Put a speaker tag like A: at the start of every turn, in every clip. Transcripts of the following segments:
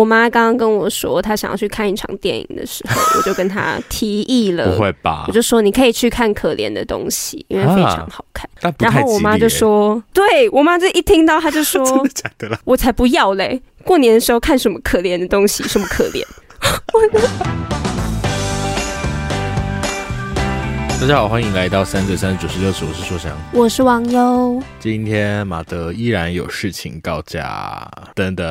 A: 我妈刚刚跟我说，她想要去看一场电影的时候，我就跟她提议了。
B: 不会吧？
A: 我就说你可以去看《可怜的东西》，因为非常好看。
B: 啊、
A: 然后我妈就说：“对我妈这一听到，她就 说：‘
B: 真的假的啦？’
A: 我才不要嘞！过年的时候看什么可怜的东西？什么可怜？”
B: 大家好，欢迎来到三则三十九十六次，我是硕翔，
A: 我是王优。
B: 今天马德依然有事情告假，等等，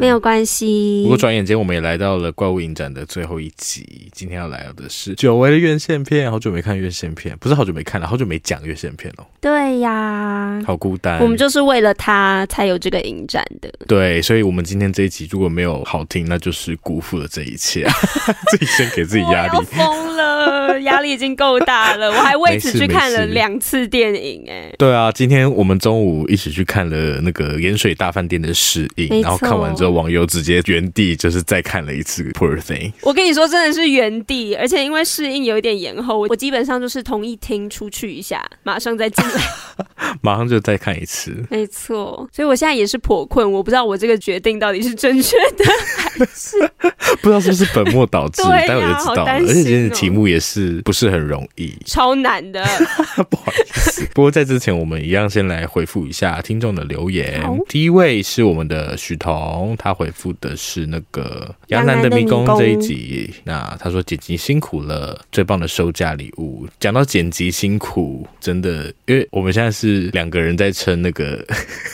A: 没有关系。
B: 不过转眼间我们也来到了怪物影展的最后一集，今天要来到的是久违的院线片，好久没看院线片，不是好久没看了，好久没讲院线片哦。
A: 对呀，
B: 好孤单。
A: 我们就是为了他才有这个影展的。
B: 对，所以我们今天这一集如果没有好听，那就是辜负了这一切，自己先给自己压力，
A: 疯了，压力已经够大。了，我还为此去看了 两次电影哎、欸。
B: 对啊，今天我们中午一起去看了那个盐水大饭店的试映，然后看完之后，网友直接原地就是再看了一次《Poor Thing》。
A: 我跟你说，真的是原地，而且因为试映有一点延后，我基本上就是同一厅出去一下，马上再进来，
B: 马上就再看一次。
A: 没错，所以我现在也是颇困，我不知道我这个决定到底是正确的还是
B: 不知道是不是本末倒置，待会就知道了。
A: 喔、
B: 而且今天的题目也是不是很容易。
A: 超难的，
B: 不好意思。不过在之前，我们一样先来回复一下听众的留言。第一位是我们的许彤，他回复的是那个《杨楠的迷宫》这一集。那他说剪辑辛苦了，最棒的收假礼物。讲到剪辑辛苦，真的，因为我们现在是两个人在撑那个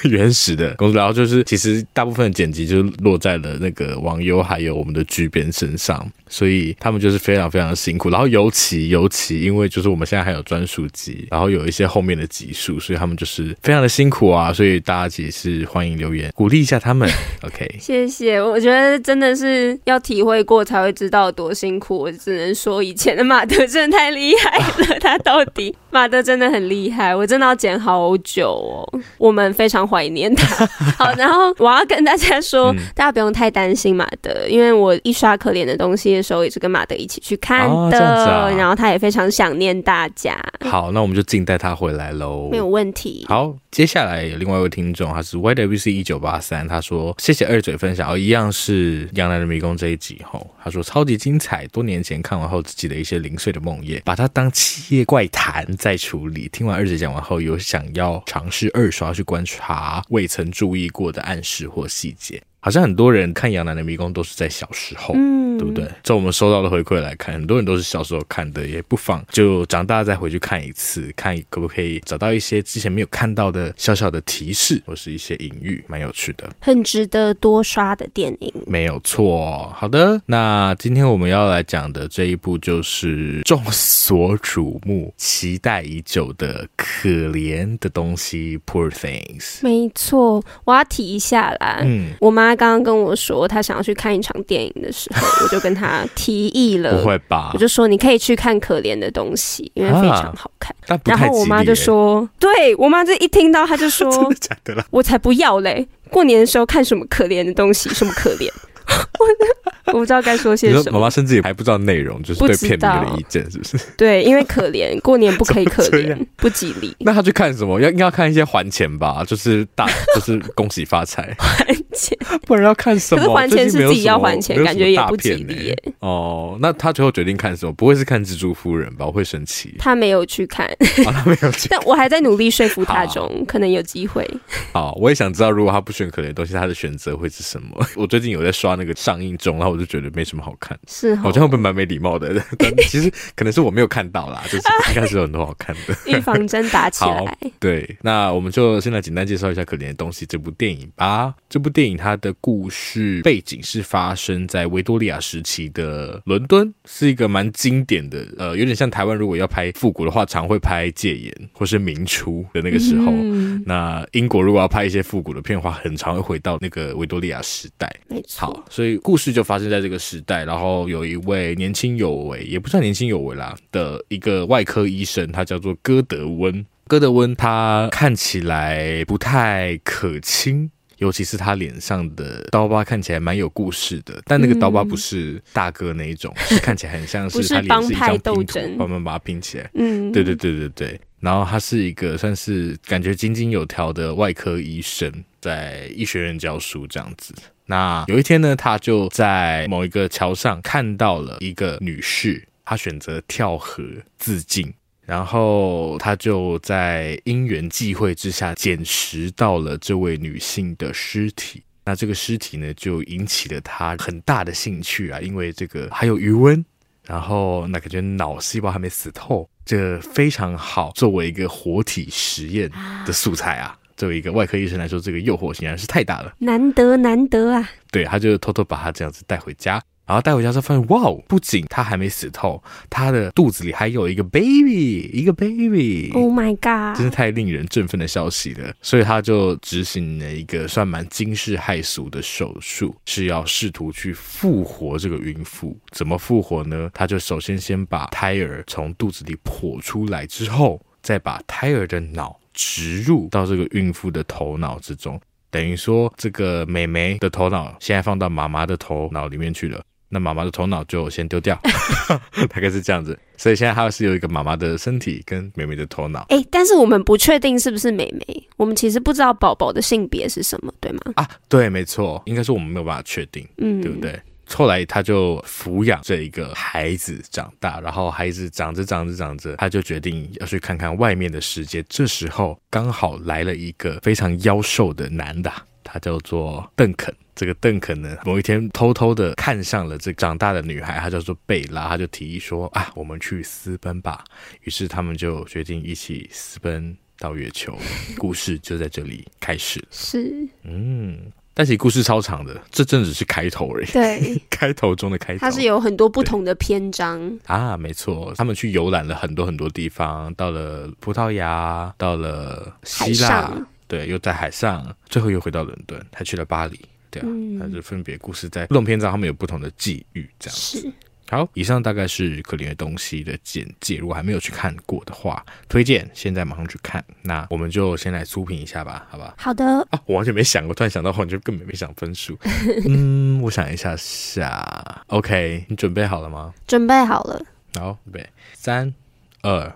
B: 原始的工作，然后就是其实大部分的剪辑就落在了那个网友还有我们的剧编身上，所以他们就是非常非常的辛苦。然后尤其尤其因为就是我们。现在还有专属集，然后有一些后面的集数，所以他们就是非常的辛苦啊，所以大家也是欢迎留言 鼓励一下他们。OK，
A: 谢谢。我觉得真的是要体会过才会知道多辛苦。我只能说以前的马德真的太厉害了，他到底马德真的很厉害，我真的要剪好久哦。我们非常怀念他。好，然后我要跟大家说，嗯、大家不用太担心马德，因为我一刷可怜的东西的时候，也是跟马德一起去看的，哦啊、然后他也非常想念大。家
B: 好，那我们就静待他回来喽，
A: 没有问题。
B: 好，接下来有另外一位听众，他是 YWC 一九八三，他说谢谢二嘴分享，哦，一样是《羊男的迷宫》这一集吼，他说超级精彩，多年前看完后自己的一些零碎的梦魇，把它当七夜怪谈再处理。听完二姐讲完后，有想要尝试二刷去观察未曾注意过的暗示或细节。好像很多人看《杨澜的迷宫》都是在小时候，嗯，对不对？从我们收到的回馈来看，很多人都是小时候看的，也不妨就长大再回去看一次，看可不可以找到一些之前没有看到的小小的提示或是一些隐喻，蛮有趣的，
A: 很值得多刷的电影。
B: 没有错。好的，那今天我们要来讲的这一部就是众所瞩目、期待已久的《可怜的东西》（Poor Things）。
A: 没错，我要提一下啦，嗯，我妈。他刚刚跟我说，他想要去看一场电影的时候，我就跟他提议了。
B: 不会吧？
A: 我就说你可以去看《可怜的东西》，因为非常好看。
B: 啊、
A: 然后我妈就说：“对我妈这一听到，她就说：‘ 真的假的啦？’我才不要嘞！过年的时候看什么可怜的东西？什么可怜？” 我不知道该说些什么。
B: 妈妈甚至也还不知道内容，就是对片名的意见，是不是？
A: 对，因为可怜过年不可以可怜，不吉利。
B: 那他去看什么？要应该要看一些还钱吧，就是大，就是恭喜发财。
A: 还钱，
B: 不然要看什么？
A: 可是还钱是自己要还钱，感觉也不吉利耶。
B: 哦，那他最后决定看什么？不会是看蜘蛛夫人吧？我会生气。
A: 他没有去看，
B: 他没有去。
A: 但我还在努力说服他中，可能有机会。
B: 好，我也想知道，如果他不选可怜的东西，他的选择会是什么？我最近有在刷那个上映中，然后我就觉得没什么好看，
A: 是
B: 好像会蛮没礼貌的？但其实可能是我没有看到啦，就是应该是有很多好看的。
A: 预防针打起来。
B: 对，那我们就先来简单介绍一下《可怜的东西》这部电影吧。这部电影它的故事背景是发生在维多利亚时期的伦敦，是一个蛮经典的，呃，有点像台湾如果要拍复古的话，常会拍戒严或是明初的那个时候。嗯、那英国如果要拍一些复古的片的话，很常会回到那个维多利亚时代。
A: 没错。
B: 好，所以故事就发生在这个时代，然后有一位年轻有为，也不算年轻有为啦的一个外科医生，他叫做戈德温。戈德温他看起来不太可亲。尤其是他脸上的刀疤看起来蛮有故事的，但那个刀疤不是大哥那一种，嗯、是看起来很像是他脸是一张拼图，慢慢把它拼起来。嗯，对对对对对。然后他是一个算是感觉井井有条的外科医生，在医学院教书这样子。那有一天呢，他就在某一个桥上看到了一个女士，她选择跳河自尽。然后他就在因缘际会之下捡拾到了这位女性的尸体，那这个尸体呢就引起了他很大的兴趣啊，因为这个还有余温，然后那感觉脑细胞还没死透，这个非常好作为一个活体实验的素材啊。作为一个外科医生来说，这个诱惑显然是太大了，
A: 难得难得啊。
B: 对，他就偷偷把他这样子带回家。然后带回家之后发现，哇哦！不仅他还没死透，他的肚子里还有一个 baby，一个 baby。
A: Oh my god！
B: 真是太令人振奋的消息了。所以他就执行了一个算蛮惊世骇俗的手术，是要试图去复活这个孕妇。怎么复活呢？他就首先先把胎儿从肚子里剖出来之后，再把胎儿的脑植入到这个孕妇的头脑之中，等于说这个美眉的头脑现在放到妈妈的头脑里面去了。那妈妈的头脑就先丢掉，大概是这样子。所以现在还是有一个妈妈的身体跟妹妹的头脑。
A: 哎、欸，但是我们不确定是不是妹妹，我们其实不知道宝宝的性别是什么，对吗？
B: 啊，对，没错，应该是我们没有办法确定，嗯，对不对？后来他就抚养这一个孩子长大，然后孩子长着长着长着，他就决定要去看看外面的世界。这时候刚好来了一个非常妖兽的男的，他叫做邓肯。这个邓肯呢，某一天偷偷的看上了这长大的女孩，她叫做贝拉，他就提议说啊，我们去私奔吧。于是他们就决定一起私奔到月球，故事就在这里开始。
A: 是，
B: 嗯，但是故事超长的，这真的只是开头而已。
A: 对，
B: 开头中的开头，
A: 它是有很多不同的篇章
B: 啊，没错，他们去游览了很多很多地方，到了葡萄牙，到了希腊，对，又在海上，最后又回到伦敦，还去了巴黎。对啊，那、嗯、就分别故事在不同篇章，他们有不同的际遇，这样子。是好，以上大概是可怜的东西的简介。如果还没有去看过的话，推荐现在马上去看。那我们就先来粗评一下吧，好吧？
A: 好的。
B: 啊，我完全没想过，突然想到，我就根本没想分数。嗯，我想一下下。OK，你准备好了吗？
A: 准备好了。
B: 好，预备，三、二、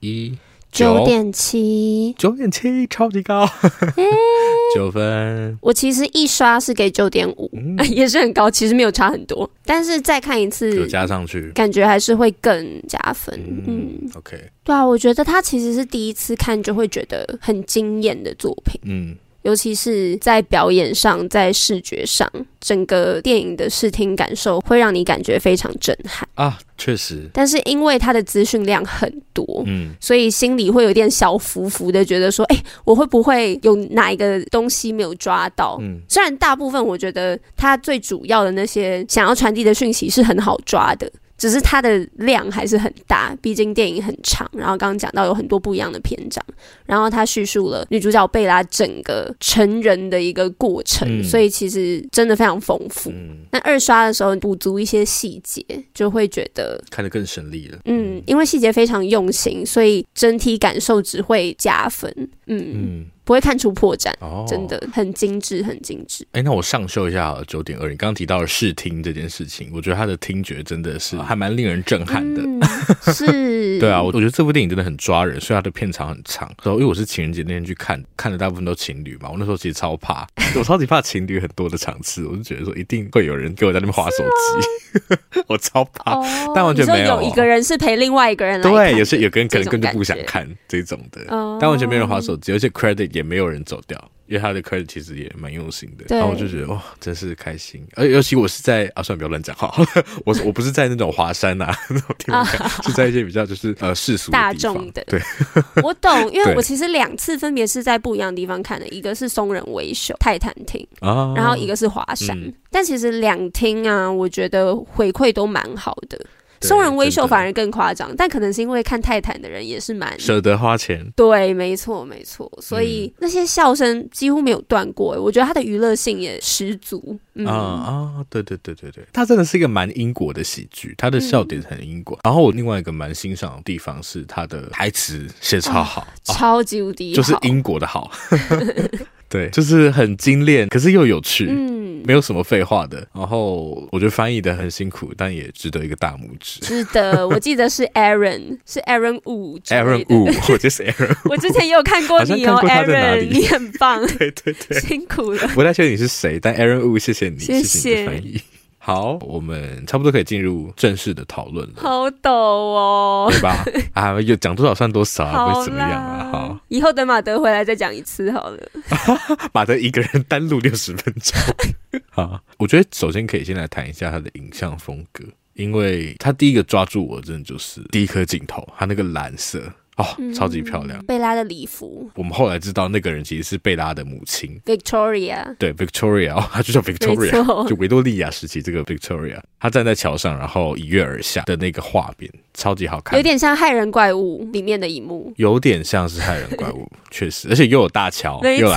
B: 一。
A: 九点七，
B: 九点七，超级高，九分。
A: 我其实一刷是给九点五，也是很高，其实没有差很多。但是再看一次，
B: 就加上去，
A: 感觉还是会更加分。嗯，
B: 嗯，OK。
A: 对啊，我觉得他其实是第一次看就会觉得很惊艳的作品。嗯。尤其是在表演上，在视觉上，整个电影的视听感受会让你感觉非常震撼
B: 啊，确实。
A: 但是因为它的资讯量很多，嗯，所以心里会有点小浮浮的，觉得说，哎、欸，我会不会有哪一个东西没有抓到？嗯，虽然大部分我觉得它最主要的那些想要传递的讯息是很好抓的。只是它的量还是很大，毕竟电影很长。然后刚刚讲到有很多不一样的篇章，然后他叙述了女主角贝拉整个成人的一个过程，嗯、所以其实真的非常丰富。那、嗯、二刷的时候补足一些细节，就会觉得
B: 看得更省力了。
A: 嗯，因为细节非常用心，所以整体感受只会加分。嗯。嗯不会看出破绽，哦、真的很精致，很精致。
B: 哎，那我上修一下九点二。你刚刚提到了视听这件事情，我觉得他的听觉真的是还蛮令人震撼的。
A: 嗯、是，
B: 对啊，我我觉得这部电影真的很抓人，所以它的片长很长。然后因为我是情人节那天去看，看的大部分都情侣嘛，我那时候其实超怕，我超级怕情侣很多的场次，我就觉得说一定会有人给我在那边划手机，我超怕。哦、但完全没有，
A: 有一个人是陪另外一个人来，
B: 对，有些有个人可能根本就不想看这种的，哦、但完全没有人划手机，而且 credit。也没有人走掉，因为他的 credit 其实也蛮用心的，然后我就觉得哇，真是开心。而尤其我是在啊，算了，不要乱讲话。我我不是在那种华山啊 那种地方，是在一些比较就是呃 世俗
A: 大众的。
B: 对，
A: 我懂，因为我其实两次分别是在不一样的地方看的，一个是松仁威秀泰坦厅啊，然后一个是华山。嗯、但其实两厅啊，我觉得回馈都蛮好的。松仁微秀反而更夸张，但可能是因为看泰坦的人也是蛮
B: 舍得花钱。
A: 对，没错没错，所以那些笑声几乎没有断过。我觉得他的娱乐性也十足。
B: 啊啊，对对对对对，他真的是一个蛮英国的喜剧，他的笑点很英国。然后我另外一个蛮欣赏的地方是他的台词写超好，
A: 超级无敌，
B: 就是英国的好。对，就是很精炼，可是又有趣，嗯，没有什么废话的。然后我觉得翻译的很辛苦，但也值得一个大拇指。
A: 是的，我记得是 Aaron，是 Aaron Wu，Aaron
B: Wu，我就是 Aaron。
A: 我之前也有看过你哦，Aaron，你很棒，
B: 对对对，
A: 辛苦了。
B: 不太确定你是谁，但 Aaron Wu，谢谢你，谢谢你的翻译。好，我们差不多可以进入正式的讨论了。
A: 好抖哦，
B: 对吧？啊，有讲多少算多少啊，会怎么样啊？好，
A: 以后等马德回来再讲一次好了。
B: 马德一个人单录六十分钟。好，我觉得首先可以先来谈一下他的影像风格，因为他第一个抓住我，真的就是第一颗镜头，他那个蓝色。哦，超级漂亮！
A: 贝拉的礼服，
B: 我们后来知道那个人其实是贝拉的母亲
A: ，Victoria。
B: 对，Victoria，哦，他就叫 Victoria，就维多利亚时期这个 Victoria。她站在桥上，然后一跃而下的那个画面，超级好看，
A: 有点像《骇人怪物》里面的一幕，
B: 有点像是《骇人怪物》，确实，而且又有大桥，
A: 没
B: 错，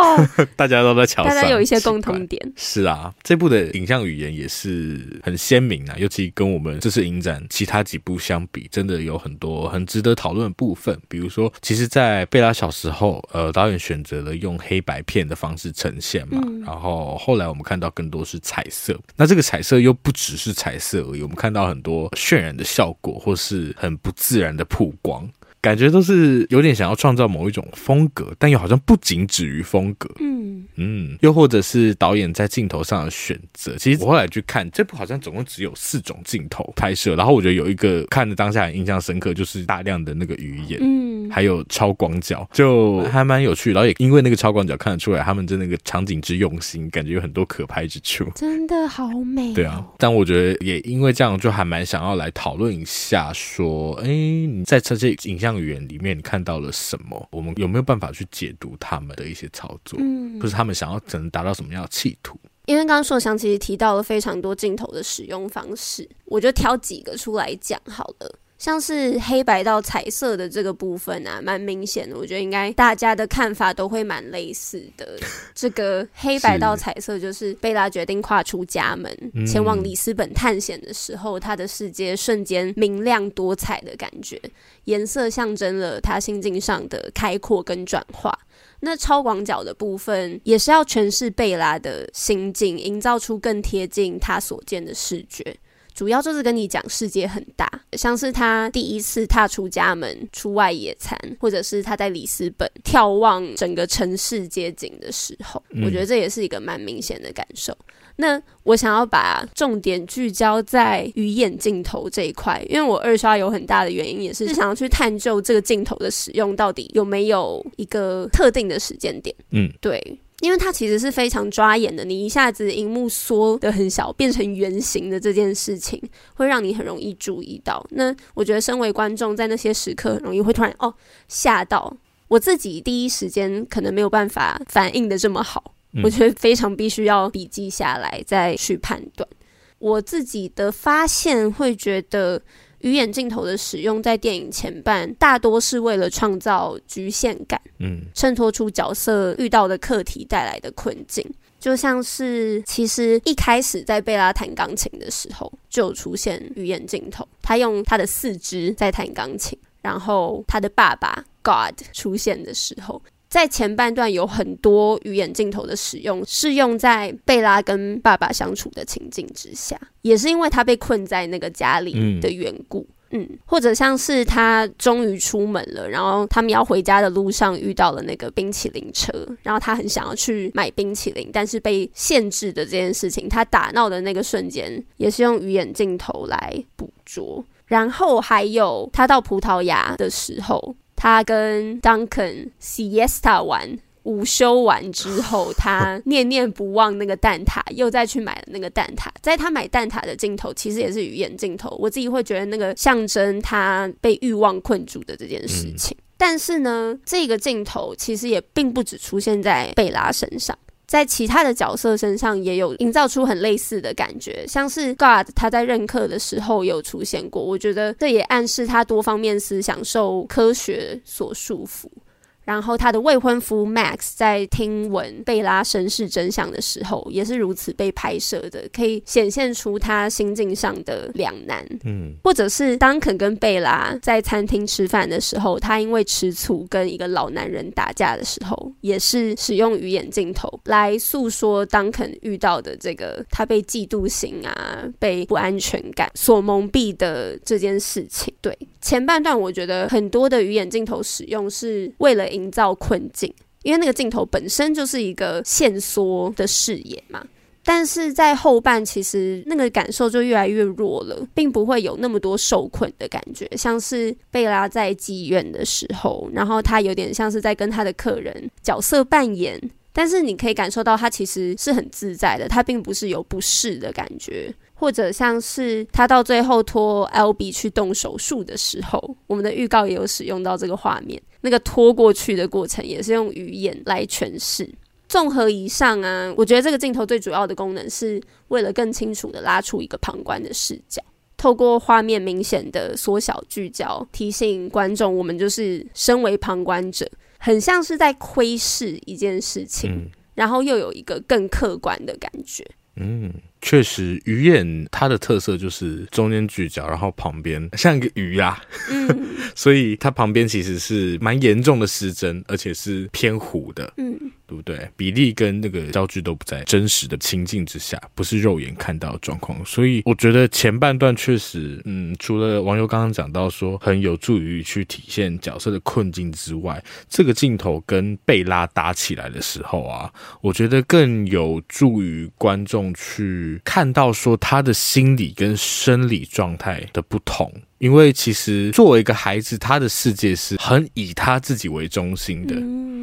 B: 大家都在桥上，
A: 大家有一些共同点。
B: 是啊，这部的影像语言也是很鲜明啊，尤其跟我们这次影展其他几部相比，真的有很多很值得讨论的部分。比如说，其实，在贝拉小时候，呃，导演选择了用黑白片的方式呈现嘛，嗯、然后后来我们看到更多是彩色，那这个彩色又不只是彩色而已，我们看到很多渲染的效果，或是很不自然的曝光。感觉都是有点想要创造某一种风格，但又好像不仅止于风格。嗯嗯，又或者是导演在镜头上的选择。其实我后来去看这部，好像总共只有四种镜头拍摄。然后我觉得有一个看的当下很印象深刻，就是大量的那个鱼眼，嗯，还有超广角，就还蛮有趣。然后也因为那个超广角看得出来，他们的那个场景之用心，感觉有很多可拍之处。
A: 真的好美哦。
B: 对啊，但我觉得也因为这样，就还蛮想要来讨论一下，说，哎，你在这些影像。语言里面你看到了什么？我们有没有办法去解读他们的一些操作？嗯，不是他们想要只能达到什么样的企图？
A: 因为刚刚硕翔其实提到了非常多镜头的使用方式，我就挑几个出来讲好了。像是黑白到彩色的这个部分啊，蛮明显的。我觉得应该大家的看法都会蛮类似的。这个黑白到彩色，就是贝拉决定跨出家门，前往里斯本探险的时候，他的世界瞬间明亮多彩的感觉，颜色象征了他心境上的开阔跟转化。那超广角的部分，也是要诠释贝拉的心境，营造出更贴近他所见的视觉。主要就是跟你讲世界很大，像是他第一次踏出家门出外野餐，或者是他在里斯本眺望整个城市街景的时候，我觉得这也是一个蛮明显的感受。那我想要把重点聚焦在鱼眼镜头这一块，因为我二刷有很大的原因也是想要去探究这个镜头的使用到底有没有一个特定的时间点。嗯，对。因为它其实是非常抓眼的，你一下子荧幕缩的很小，变成圆形的这件事情，会让你很容易注意到。那我觉得，身为观众，在那些时刻，很容易会突然哦吓到。我自己第一时间可能没有办法反应的这么好，我觉得非常必须要笔记下来再去判断。我自己的发现会觉得。鱼眼镜头的使用在电影前半大多是为了创造局限感，嗯，衬托出角色遇到的课题带来的困境，就像是其实一开始在贝拉弹钢琴的时候就有出现鱼眼镜头，他用他的四肢在弹钢琴，然后他的爸爸 God 出现的时候。在前半段有很多鱼眼镜头的使用，是用在贝拉跟爸爸相处的情境之下，也是因为他被困在那个家里的缘故。嗯，嗯，或者像是他终于出门了，然后他们要回家的路上遇到了那个冰淇淋车，然后他很想要去买冰淇淋，但是被限制的这件事情，他打闹的那个瞬间，也是用鱼眼镜头来捕捉。然后还有他到葡萄牙的时候。他跟 Duncan siesta 完午休完之后，他念念不忘那个蛋挞，又再去买了那个蛋挞。在他买蛋挞的镜头，其实也是语言镜头。我自己会觉得那个象征他被欲望困住的这件事情。嗯、但是呢，这个镜头其实也并不只出现在贝拉身上。在其他的角色身上也有营造出很类似的感觉，像是 God 他在任课的时候有出现过，我觉得这也暗示他多方面思想受科学所束缚。然后他的未婚夫 Max 在听闻贝拉身世真相的时候，也是如此被拍摄的，可以显现出他心境上的两难。嗯，或者是 Duncan 跟贝拉在餐厅吃饭的时候，他因为吃醋跟一个老男人打架的时候，也是使用鱼眼镜头来诉说 Duncan 遇到的这个他被嫉妒心啊、被不安全感所蒙蔽的这件事情。对，前半段我觉得很多的鱼眼镜头使用是为了。营造困境，因为那个镜头本身就是一个限缩的视野嘛。但是在后半，其实那个感受就越来越弱了，并不会有那么多受困的感觉。像是贝拉在妓院的时候，然后他有点像是在跟他的客人角色扮演，但是你可以感受到他其实是很自在的，他并不是有不适的感觉。或者像是他到最后拖 Albie 去动手术的时候，我们的预告也有使用到这个画面。那个拖过去的过程也是用语言来诠释。综合以上啊，我觉得这个镜头最主要的功能是为了更清楚的拉出一个旁观的视角，透过画面明显的缩小聚焦，提醒观众我们就是身为旁观者，很像是在窥视一件事情，嗯，然后又有一个更客观的感觉。
B: 嗯。确实，鱼眼它的特色就是中间聚焦，然后旁边 像一个鱼啊，嗯、所以它旁边其实是蛮严重的失真，而且是偏糊的，嗯，对不对？比例跟那个焦距都不在真实的情境之下，不是肉眼看到的状况，所以我觉得前半段确实，嗯，除了网友刚刚讲到说很有助于去体现角色的困境之外，这个镜头跟贝拉打起来的时候啊，我觉得更有助于观众去。看到说他的心理跟生理状态的不同，因为其实作为一个孩子，他的世界是很以他自己为中心的。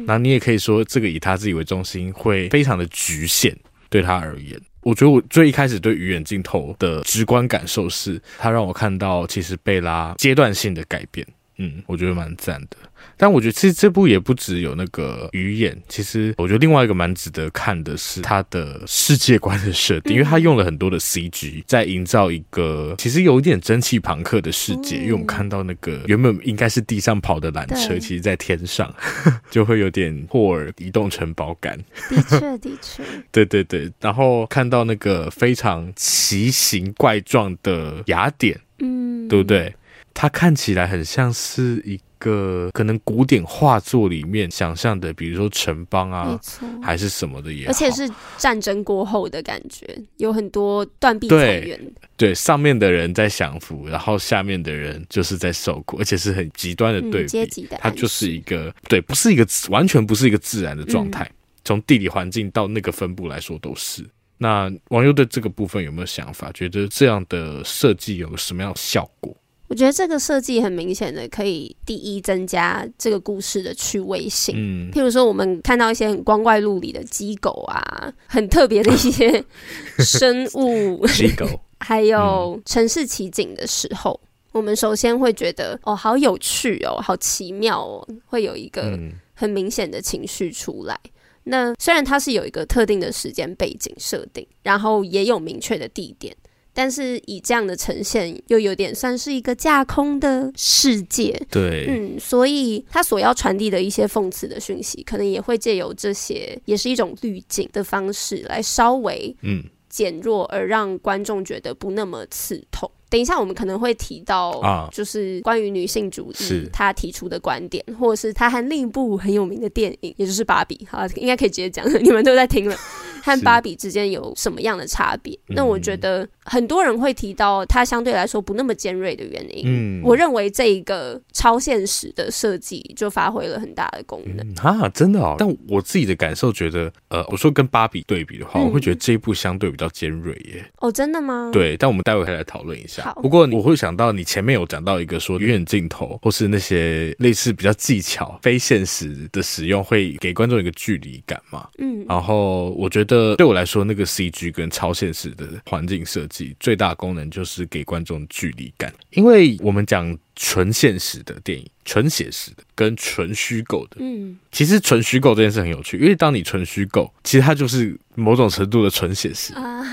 B: 那你也可以说，这个以他自己为中心会非常的局限。对他而言，我觉得我最一开始对鱼眼镜头的直观感受是，他让我看到其实贝拉阶段性的改变。嗯，我觉得蛮赞的。但我觉得其实这部也不只有那个鱼眼，其实我觉得另外一个蛮值得看的是它的世界观的设定，因为它用了很多的 CG 在营造一个其实有一点蒸汽朋克的世界。因为我们看到那个原本应该是地上跑的缆车，其实在天上，就会有点霍尔移动城堡感。
A: 的确，的确，
B: 对对对。然后看到那个非常奇形怪状的雅典，嗯，对不对？它看起来很像是一个可能古典画作里面想象的，比如说城邦啊，还是什么的也好，
A: 而且是战争过后的感觉，有很多断壁残垣。
B: 对，上面的人在享福，然后下面的人就是在受苦，而且是很极端的对比。
A: 嗯、阶级的，
B: 它就是一个对，不是一个完全不是一个自然的状态，嗯、从地理环境到那个分布来说都是。那网友对这个部分有没有想法？觉得这样的设计有什么样的效果？
A: 我觉得这个设计很明显的可以第一增加这个故事的趣味性。嗯，譬如说我们看到一些很光怪陆离的鸡狗啊，很特别的一些 生物，
B: 鸡狗，
A: 还有城市奇景的时候，我们首先会觉得哦，好有趣哦，好奇妙哦，会有一个很明显的情绪出来。那虽然它是有一个特定的时间背景设定，然后也有明确的地点。但是以这样的呈现，又有点算是一个架空的世界。
B: 对，
A: 嗯，所以他所要传递的一些讽刺的讯息，可能也会借由这些，也是一种滤镜的方式来稍微嗯减弱，而让观众觉得不那么刺痛。等一下，我们可能会提到啊，就是关于女性主义他提出的观点，或者是他和另一部很有名的电影，也就是《芭比》。好，应该可以直接讲，你们都在听了。和芭比之间有什么样的差别？那我觉得很多人会提到它相对来说不那么尖锐的原因。嗯，我认为这一个超现实的设计就发挥了很大的功能。
B: 嗯、啊，真的哦。但我自己的感受觉得，呃，我说跟芭比对比的话，嗯、我会觉得这一部相对比较尖锐耶。
A: 哦，真的吗？
B: 对，但我们待会可以来讨论一下。好不过我会想到你前面有讲到一个说鱼眼镜头或是那些类似比较技巧、非现实的使用，会给观众一个距离感嘛。嗯，然后我觉得。得对我来说，那个 CG 跟超现实的环境设计最大功能就是给观众距离感，因为我们讲。纯现实的电影，纯写实的跟纯虚构的，嗯，其实纯虚构这件事很有趣，因为当你纯虚构，其实它就是某种程度的纯写实啊。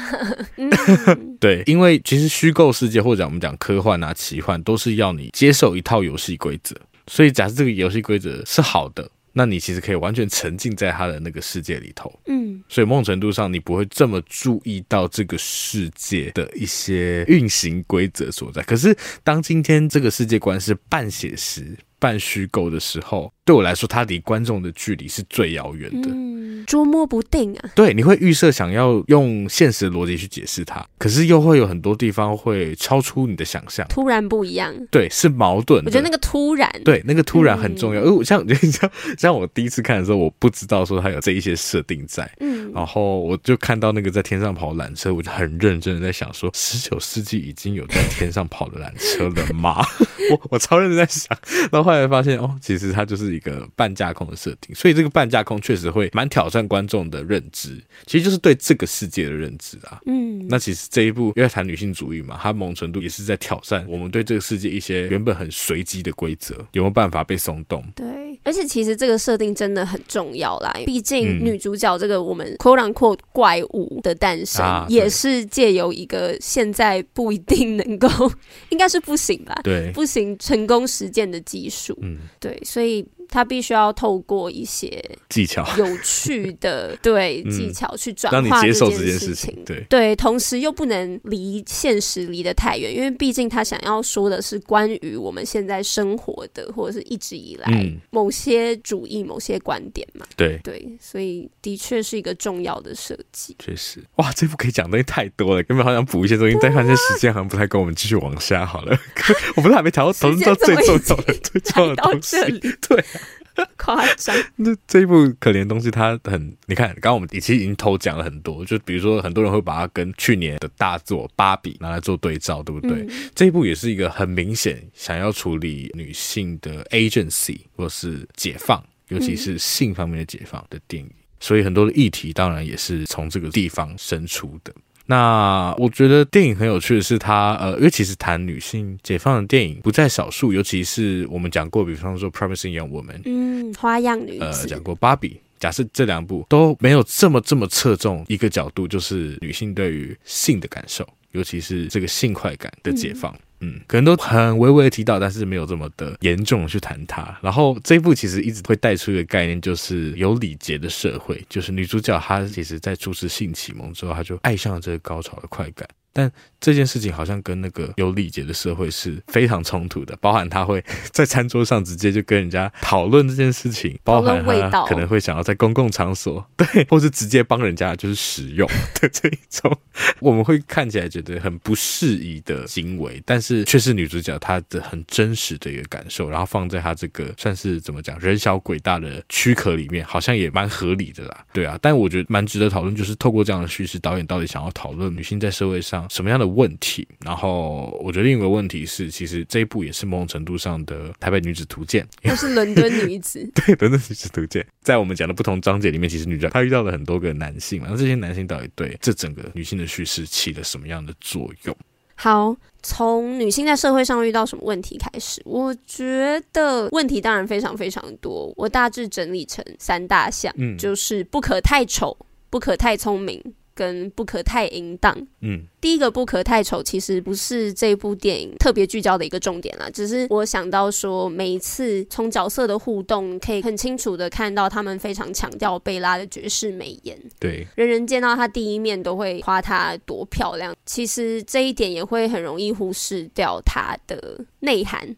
B: 嗯、对，因为其实虚构世界或者我们讲科幻啊、奇幻，都是要你接受一套游戏规则，所以假设这个游戏规则是好的。那你其实可以完全沉浸在他的那个世界里头，嗯，所以某种程度上你不会这么注意到这个世界的一些运行规则所在。可是当今天这个世界观是半写实、半虚构的时候，对我来说，它离观众的距离是最遥远的，
A: 嗯，捉摸不定啊。
B: 对，你会预设想要用现实的逻辑去解释它，可是又会有很多地方会超出你的想象，
A: 突然不一样。
B: 对，是矛盾。
A: 我觉得那个突然，对，
B: 那个突然很重要。因为、嗯、像像 像我第一次看的时候，我不知道说它有这一些设定在，嗯，然后我就看到那个在天上跑缆车，我就很认真的在想说，十九世纪已经有在天上跑的缆车了吗？我我超认真在想，然后后来发现哦，其实它就是。一个半架空的设定，所以这个半架空确实会蛮挑战观众的认知，其实就是对这个世界的认知啊。嗯，那其实这一部因为谈女性主义嘛，它某种程度也是在挑战我们对这个世界一些原本很随机的规则，有没有办法被松动？
A: 对，而且其实这个设定真的很重要啦，毕竟女主角这个我们 quote unquote 怪物的诞生，啊、也是借由一个现在不一定能够，应该是不行吧？
B: 对，
A: 不行成功实践的技术。嗯，对，所以。他必须要透过一些
B: 技巧、
A: 有趣的对技巧去转化这件事情，
B: 对
A: 对，同时又不能离现实离得太远，因为毕竟他想要说的是关于我们现在生活的，或者是一直以来某些主义、某些观点嘛。
B: 对
A: 对，所以的确是一个重要的设计。
B: 确实，哇，这部可以讲东西太多了，根本好想补一些东西，但看这时间好像不太够，我们继续往下好了。我不是还没讨讨论到最重要的、最重要的东西？对。
A: 夸张，
B: 那这一部可怜的东西，它很，你看，刚刚我们其实已经偷讲了很多，就比如说很多人会把它跟去年的大作《芭比》拿来做对照，对不对？嗯、这一部也是一个很明显想要处理女性的 agency 或是解放，尤其是性方面的解放的电影，嗯、所以很多的议题当然也是从这个地方生出的。那我觉得电影很有趣的是它，它呃，因为其实谈女性解放的电影不在少数，尤其是我们讲过，比方说《Promising Young Woman》，
A: 嗯，花样女子，
B: 呃，讲过《芭比》，假设这两部都没有这么这么侧重一个角度，就是女性对于性的感受，尤其是这个性快感的解放。嗯嗯，可能都很微微的提到，但是没有这么的严重去谈它。然后这一部其实一直会带出一个概念，就是有礼节的社会，就是女主角她其实在初次性启蒙之后，她就爱上了这个高潮的快感。但这件事情好像跟那个有礼节的社会是非常冲突的，包含他会在餐桌上直接就跟人家讨论这件事情，包含他可能会想要在公共场所对，或是直接帮人家就是使用 的这一种，我们会看起来觉得很不适宜的行为，但是却是女主角她的很真实的一个感受，然后放在她这个算是怎么讲人小鬼大的躯壳里面，好像也蛮合理的啦，对啊，但我觉得蛮值得讨论，就是透过这样的叙事，导演到底想要讨论女性在社会上。什么样的问题？然后我觉得另一个问题是，其实这一部也是某种程度上的台北女子图鉴，
A: 都是伦敦女子。
B: 对，伦敦女子图鉴，在我们讲的不同章节里面，其实女主角她遇到了很多个男性嘛，那这些男性到底对这整个女性的叙事起了什么样的作用？
A: 好，从女性在社会上遇到什么问题开始，我觉得问题当然非常非常多，我大致整理成三大项，嗯，就是不可太丑，不可太聪明。跟不可太淫荡，嗯，第一个不可太丑，其实不是这部电影特别聚焦的一个重点啦，只是我想到说，每一次从角色的互动，可以很清楚的看到他们非常强调贝拉的绝世美颜，
B: 对，
A: 人人见到她第一面都会夸她多漂亮，其实这一点也会很容易忽视掉她的内涵。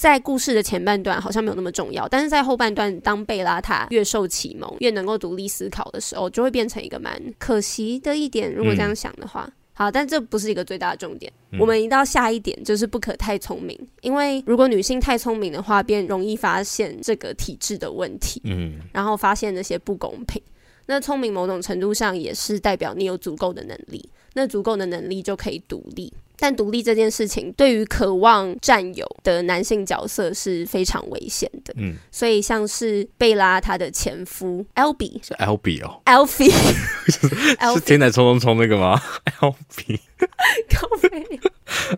A: 在故事的前半段好像没有那么重要，但是在后半段，当贝拉塔越受启蒙，越能够独立思考的时候，就会变成一个蛮可惜的一点。如果这样想的话，嗯、好，但这不是一个最大的重点。嗯、我们一到下一点，就是不可太聪明，因为如果女性太聪明的话，便容易发现这个体制的问题，嗯，然后发现那些不公平。那聪明某种程度上也是代表你有足够的能力，那足够的能力就可以独立。但独立这件事情对于渴望占有的男性角色是非常危险的。嗯，所以像是贝拉她的前夫 Albie
B: 是 Albie 哦
A: ，Alfie
B: 是天才冲冲冲那个吗？Albie
A: 高飞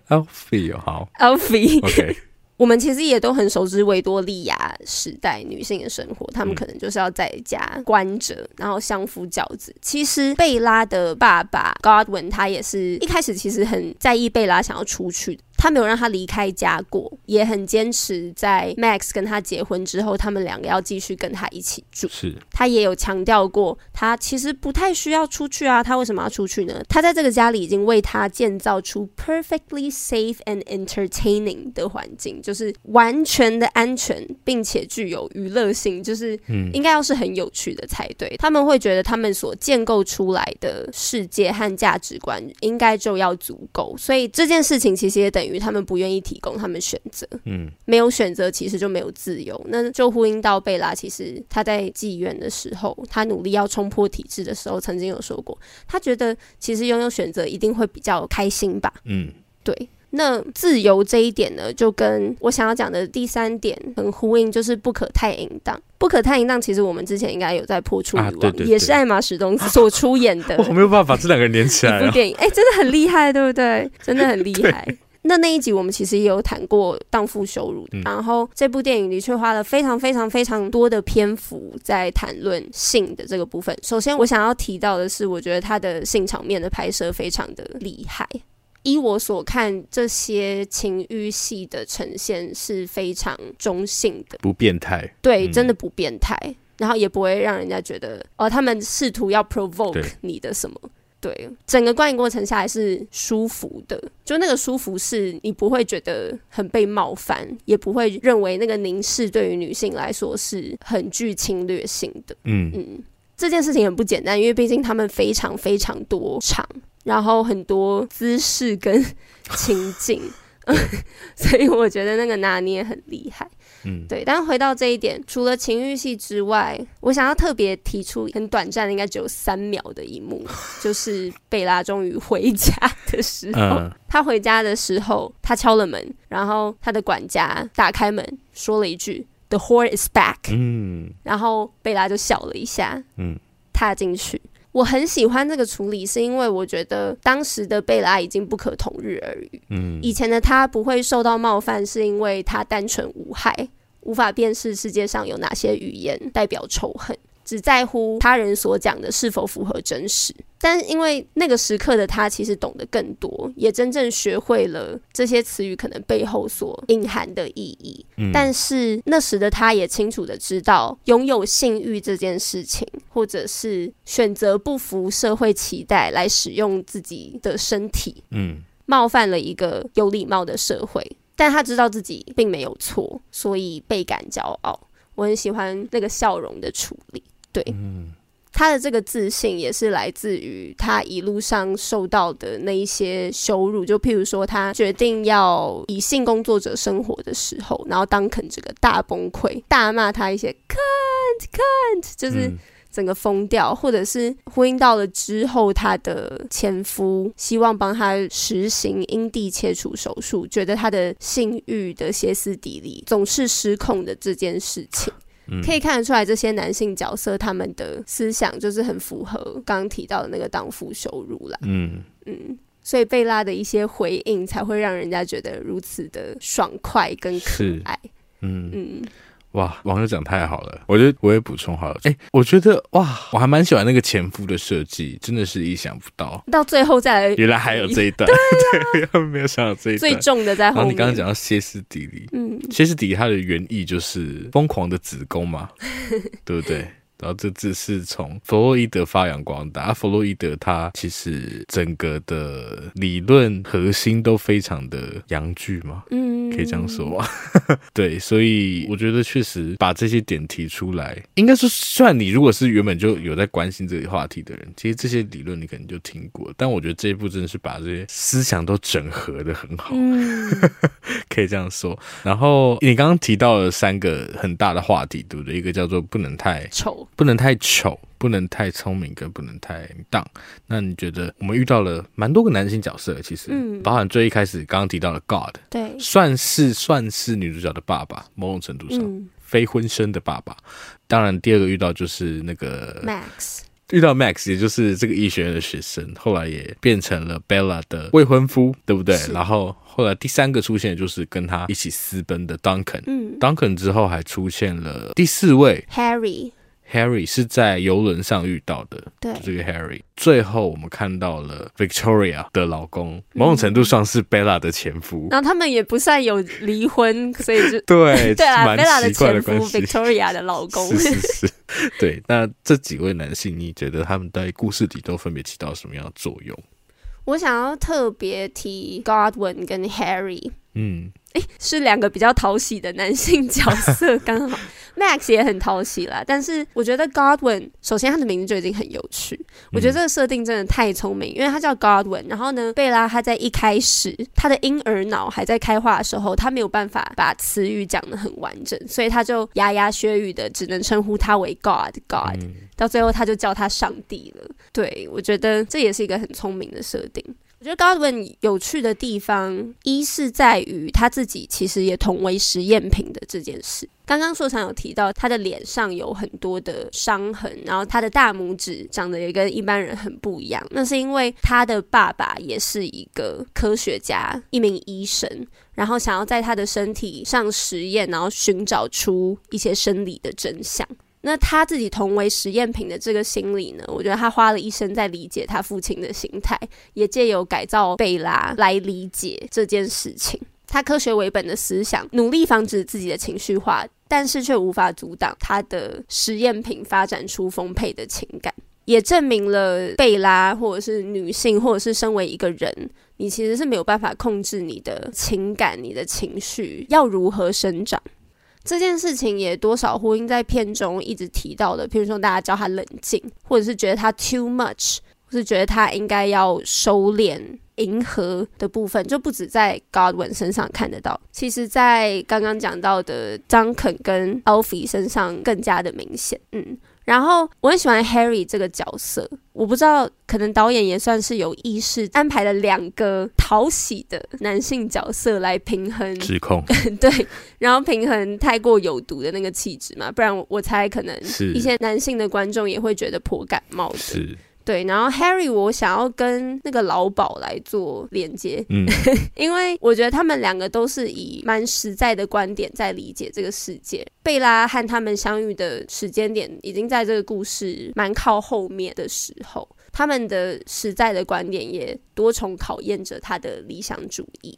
B: Alfie 好
A: ，Alfie
B: OK。
A: 我们其实也都很熟知维多利亚时代女性的生活，她们可能就是要在家关着，然后相夫教子。其实贝拉的爸爸 Godwin 他也是一开始其实很在意贝拉想要出去。他没有让他离开家过，也很坚持在 Max 跟他结婚之后，他们两个要继续跟他一起住。
B: 是，
A: 他也有强调过，他其实不太需要出去啊。他为什么要出去呢？他在这个家里已经为他建造出 perfectly safe and entertaining 的环境，就是完全的安全，并且具有娱乐性，就是应该要是很有趣的才对。嗯、他们会觉得他们所建构出来的世界和价值观应该就要足够，所以这件事情其实也等于。他们不愿意提供他们选择，嗯，没有选择其实就没有自由，那就呼应到贝拉，其实他在妓院的时候，他努力要冲破体制的时候，曾经有说过，他觉得其实拥有选择一定会比较开心吧，嗯，对。那自由这一点呢，就跟我想要讲的第三点很呼应，就是不可太淫荡。不可太淫荡，其实我们之前应该有在破处女王，啊、对对对，也是艾玛史东所出演的。
B: 我没有办法把这两个人连起来。
A: 一部电影，哎、欸，真的很厉害，对不对？真的很厉 害。那那一集我们其实也有谈过荡妇羞辱，嗯、然后这部电影的确花了非常非常非常多的篇幅在谈论性的这个部分。首先，我想要提到的是，我觉得他的性场面的拍摄非常的厉害。依我所看，这些情欲戏的呈现是非常中性的，
B: 不变态。
A: 对，真的不变态，嗯、然后也不会让人家觉得哦，他们试图要 provoke 你的什么。对，整个观影过程下来是舒服的，就那个舒服是你不会觉得很被冒犯，也不会认为那个凝视对于女性来说是很具侵略性的。嗯嗯，这件事情很不简单，因为毕竟他们非常非常多场，然后很多姿势跟 情境 所以我觉得那个拿捏很厉害。嗯，对。但回到这一点，除了情欲戏之外，我想要特别提出很短暂的，应该只有三秒的一幕，就是贝拉终于回家的时候。嗯、他回家的时候，他敲了门，然后他的管家打开门，说了一句 “The whore is back”。嗯，然后贝拉就笑了一下，嗯，踏进去。我很喜欢这个处理，是因为我觉得当时的贝拉已经不可同日而语。嗯，以前的他不会受到冒犯，是因为他单纯无害，无法辨识世界上有哪些语言代表仇恨。只在乎他人所讲的是否符合真实，但因为那个时刻的他其实懂得更多，也真正学会了这些词语可能背后所隐含的意义。嗯，但是那时的他也清楚的知道，拥有性欲这件事情，或者是选择不服社会期待来使用自己的身体，嗯，冒犯了一个有礼貌的社会，但他知道自己并没有错，所以倍感骄傲。我很喜欢那个笑容的处理。对，嗯，他的这个自信也是来自于他一路上受到的那一些羞辱，就譬如说他决定要以性工作者生活的时候，然后当肯这个大崩溃，大骂他一些 can't can't，就是整个疯掉，或者是呼应到了之后，他的前夫希望帮他实行阴蒂切除手术，觉得他的性欲的歇斯底里总是失控的这件事情。可以看得出来，这些男性角色他们的思想就是很符合刚刚提到的那个荡妇羞辱啦。嗯嗯，所以贝拉的一些回应才会让人家觉得如此的爽快跟可爱。嗯嗯。
B: 哇，网友讲太好了，我觉得我也补充好了。哎、欸，我觉得哇，我还蛮喜欢那个前夫的设计，真的是意想不到。
A: 到最后再来，
B: 原来还有这一段，对、没有想到这一段
A: 最重的在后面。
B: 然后你刚刚讲到歇斯底里，嗯，歇斯底里它的原意就是疯狂的子宫嘛，对不对？然后这只是从弗洛伊德发扬光大，啊、弗洛伊德他其实整个的理论核心都非常的阳具嘛，嗯，可以这样说吗？对，所以我觉得确实把这些点提出来，应该说，算你如果是原本就有在关心这个话题的人，其实这些理论你可能就听过，但我觉得这一部真的是把这些思想都整合的很好，嗯、可以这样说。然后你刚刚提到了三个很大的话题，对不对？一个叫做不能太丑。不能太丑，不能太聪明，跟不能太荡。那你觉得我们遇到了蛮多个男性角色，其实，嗯，包含最一开始刚刚提到的 God，
A: 对，
B: 算是算是女主角的爸爸，某种程度上，嗯、非婚生的爸爸。当然，第二个遇到就是那个
A: Max。
B: 遇到 Max，也就是这个医学院的学生，后来也变成了 Bella 的未婚夫，对不对？然后后来第三个出现就是跟他一起私奔的 Duncan，嗯，Duncan 之后还出现了第四位
A: Harry。
B: Harry 是在游轮上遇到的，
A: 对，
B: 这个 Harry。最后我们看到了 Victoria 的老公，某种程度上是 Bella 的前夫。
A: 然后他们也不算有离婚，所以就
B: 对
A: 对啊
B: ，Bella
A: 的前夫 Victoria 的老公。
B: 是是是，对。那这几位男性，你觉得他们在故事里都分别起到什么样的作用？
A: 我想要特别提 Godwin 跟 Harry。
B: 嗯。
A: 诶，是两个比较讨喜的男性角色，刚好 Max 也很讨喜啦。但是我觉得 Godwin，首先他的名字就已经很有趣，我觉得这个设定真的太聪明，因为他叫 Godwin。然后呢，贝拉他在一开始他的婴儿脑还在开化的时候，他没有办法把词语讲得很完整，所以他就牙牙学语的只能称呼他为 God God。到最后他就叫他上帝了。对，我觉得这也是一个很聪明的设定。我觉得 Godwin 有趣的地方，一是在于他自己其实也同为实验品的这件事。刚刚说常有提到，他的脸上有很多的伤痕，然后他的大拇指长得也跟一般人很不一样。那是因为他的爸爸也是一个科学家，一名医生，然后想要在他的身体上实验，然后寻找出一些生理的真相。那他自己同为实验品的这个心理呢，我觉得他花了一生在理解他父亲的心态，也借由改造贝拉来理解这件事情。他科学为本的思想，努力防止自己的情绪化，但是却无法阻挡他的实验品发展出丰沛的情感，也证明了贝拉或者是女性，或者是身为一个人，你其实是没有办法控制你的情感、你的情绪要如何生长。这件事情也多少呼应在片中一直提到的，譬如说大家叫他冷静，或者是觉得他 too much，或是觉得他应该要收敛、迎合的部分，就不止在 Godwin 身上看得到，其实在刚刚讲到的 Duncan 跟 Alfie 身上更加的明显，嗯。然后我很喜欢 Harry 这个角色，我不知道，可能导演也算是有意识安排了两个讨喜的男性角色来平衡
B: 指控，
A: 对，然后平衡太过有毒的那个气质嘛，不然我我猜可能一些男性的观众也会觉得颇感冒的。
B: 是。
A: 对，然后 Harry，我想要跟那个老鸨来做连接，嗯，因为我觉得他们两个都是以蛮实在的观点在理解这个世界。贝拉和他们相遇的时间点已经在这个故事蛮靠后面的时候，他们的实在的观点也多重考验着他的理想主义，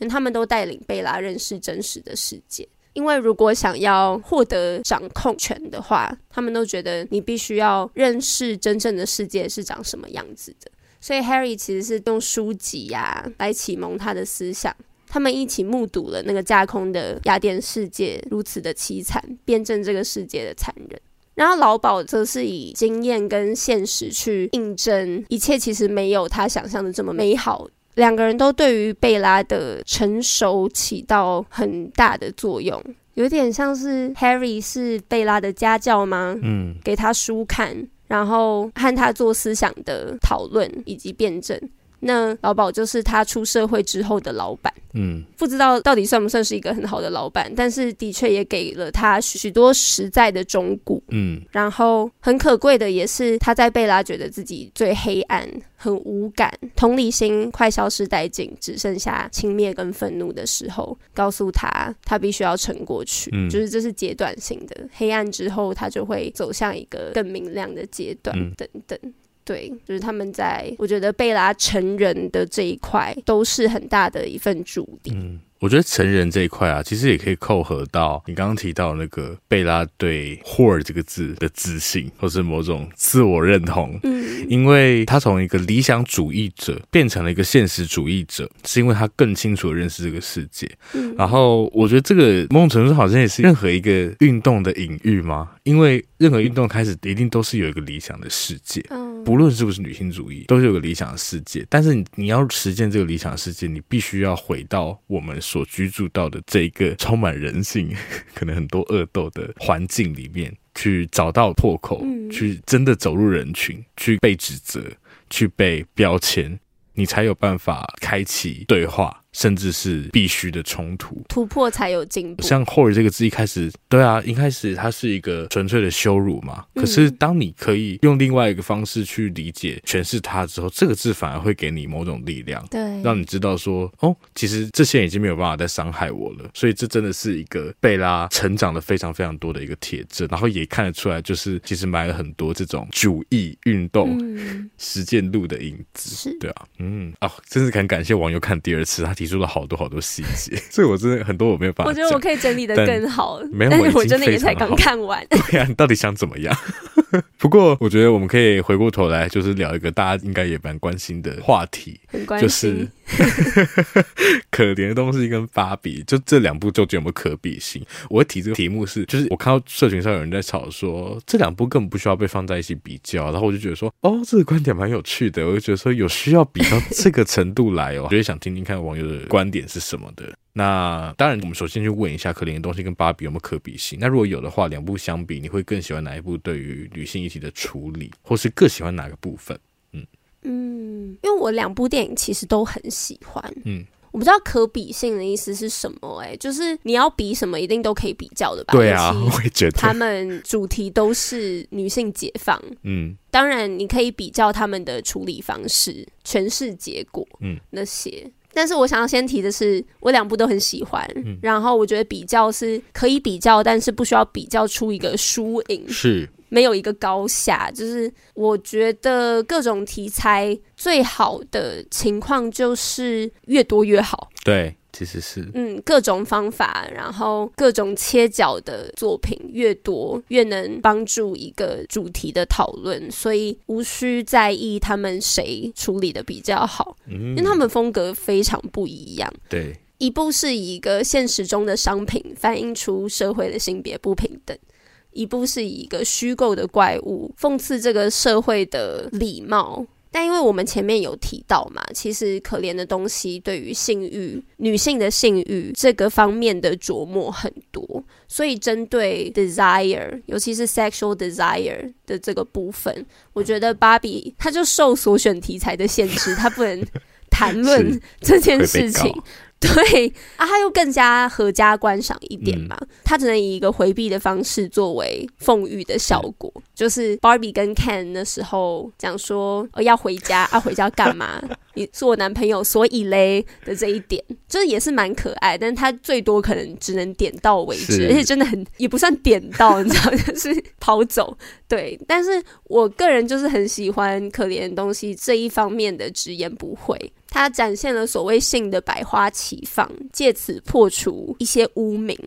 A: 因为他们都带领贝拉认识真实的世界。因为如果想要获得掌控权的话，他们都觉得你必须要认识真正的世界是长什么样子的。所以 Harry 其实是用书籍呀、来启蒙他的思想。他们一起目睹了那个架空的雅典世界如此的凄惨，辩证这个世界的残忍。然后老鸨则是以经验跟现实去印证，一切其实没有他想象的这么美好。两个人都对于贝拉的成熟起到很大的作用，有点像是 Harry 是贝拉的家教吗？嗯，给他书看，然后和他做思想的讨论以及辩证。那老鸨就是他出社会之后的老板，嗯，不知道到底算不算是一个很好的老板，但是的确也给了他许多实在的忠骨，嗯，然后很可贵的也是他在贝拉觉得自己最黑暗、很无感、同理心快消失殆尽，只剩下轻蔑跟愤怒的时候，告诉他他必须要撑过去，嗯，就是这是阶段性的，黑暗之后他就会走向一个更明亮的阶段，嗯，等等。对，就是他们在，我觉得贝拉成人的这一块都是很大的一份助力。嗯，
B: 我觉得成人这一块啊，其实也可以扣合到你刚刚提到那个贝拉对 “whore” 这个字的自信，或是某种自我认同。嗯，因为他从一个理想主义者变成了一个现实主义者，是因为他更清楚的认识这个世界。嗯，然后我觉得这个某种程度好像也是任何一个运动的隐喻吗？因为任何运动开始一定都是有一个理想的世界。嗯。不论是不是女性主义，都是有个理想的世界。但是你你要实现这个理想的世界，你必须要回到我们所居住到的这一个充满人性、可能很多恶斗的环境里面去去找到破口，
A: 嗯、
B: 去真的走入人群，去被指责，去被标签，你才有办法开启对话。甚至是必须的冲突，
A: 突破才有进步。
B: 像 “whore” 这个字一开始，对啊，一开始它是一个纯粹的羞辱嘛。
A: 嗯、
B: 可是当你可以用另外一个方式去理解、诠释它之后，这个字反而会给你某种力量，
A: 对，
B: 让你知道说，哦，其实这些人已经没有办法再伤害我了。所以这真的是一个贝拉成长的非常非常多的一个铁证，然后也看得出来，就是其实埋了很多这种主义运动、
A: 嗯、
B: 实践路的影子。
A: 是，
B: 对啊，嗯，哦，真是很感谢网友看第二次，他提出了好多好多细节，所以我真的很多我没有办法。
A: 我觉得我可以整理的更好，
B: 没有，
A: 但是我真的也才刚看完。
B: 对啊，你到底想怎么样？不过我觉得我们可以回过头来，就是聊一个大家应该也蛮关心的
A: 话题，
B: 就是 可怜的东西跟芭比，就这两部究竟有没有可比性？我会提这个题目是，就是我看到社群上有人在吵说这两部根本不需要被放在一起比较，然后我就觉得说，哦，这个观点蛮有趣的，我就觉得说有需要比到这个程度来哦，我觉得想听听看网友的观点是什么的。那当然，我们首先去问一下，可怜的东西跟芭比有没有可比性？那如果有的话，两部相比，你会更喜欢哪一部？对于女性议题的处理，或是更喜欢哪个部分？嗯
A: 嗯，因为我两部电影其实都很喜欢。
B: 嗯，
A: 我不知道可比性的意思是什么、欸？哎，就是你要比什么，一定都可以比较的吧？
B: 对啊，我也觉得
A: 他们主题都是女性解放。
B: 嗯，
A: 当然你可以比较他们的处理方式、诠释结果，嗯，那些。但是我想要先提的是，我两部都很喜欢，嗯、然后我觉得比较是可以比较，但是不需要比较出一个输赢，
B: 是
A: 没有一个高下。就是我觉得各种题材最好的情况就是越多越好。
B: 对。其实是，
A: 嗯，各种方法，然后各种切角的作品越多，越能帮助一个主题的讨论，所以无需在意他们谁处理的比较好，嗯，因为他们风格非常不一样。
B: 对，
A: 一部是以一个现实中的商品反映出社会的性别不平等，一部是以一个虚构的怪物讽刺这个社会的礼貌。但因为我们前面有提到嘛，其实可怜的东西对于性欲、女性的性欲这个方面的琢磨很多，所以针对 desire，尤其是 sexual desire 的这个部分，我觉得芭比她就受所选题材的限制，她不能 谈论这件事情。对啊，他又更加合家观赏一点嘛，嗯、他只能以一个回避的方式作为讽喻的效果，嗯、就是 Barbie 跟 Ken 的时候讲说，呃，要回家啊，回家干嘛？你是我男朋友，所以嘞的这一点，就是也是蛮可爱，但是他最多可能只能点到为止，而且真的很也不算点到，你知道，就是跑走。对，但是我个人就是很喜欢可怜的东西这一方面的直言不讳。他展现了所谓性的百花齐放，借此破除一些污名。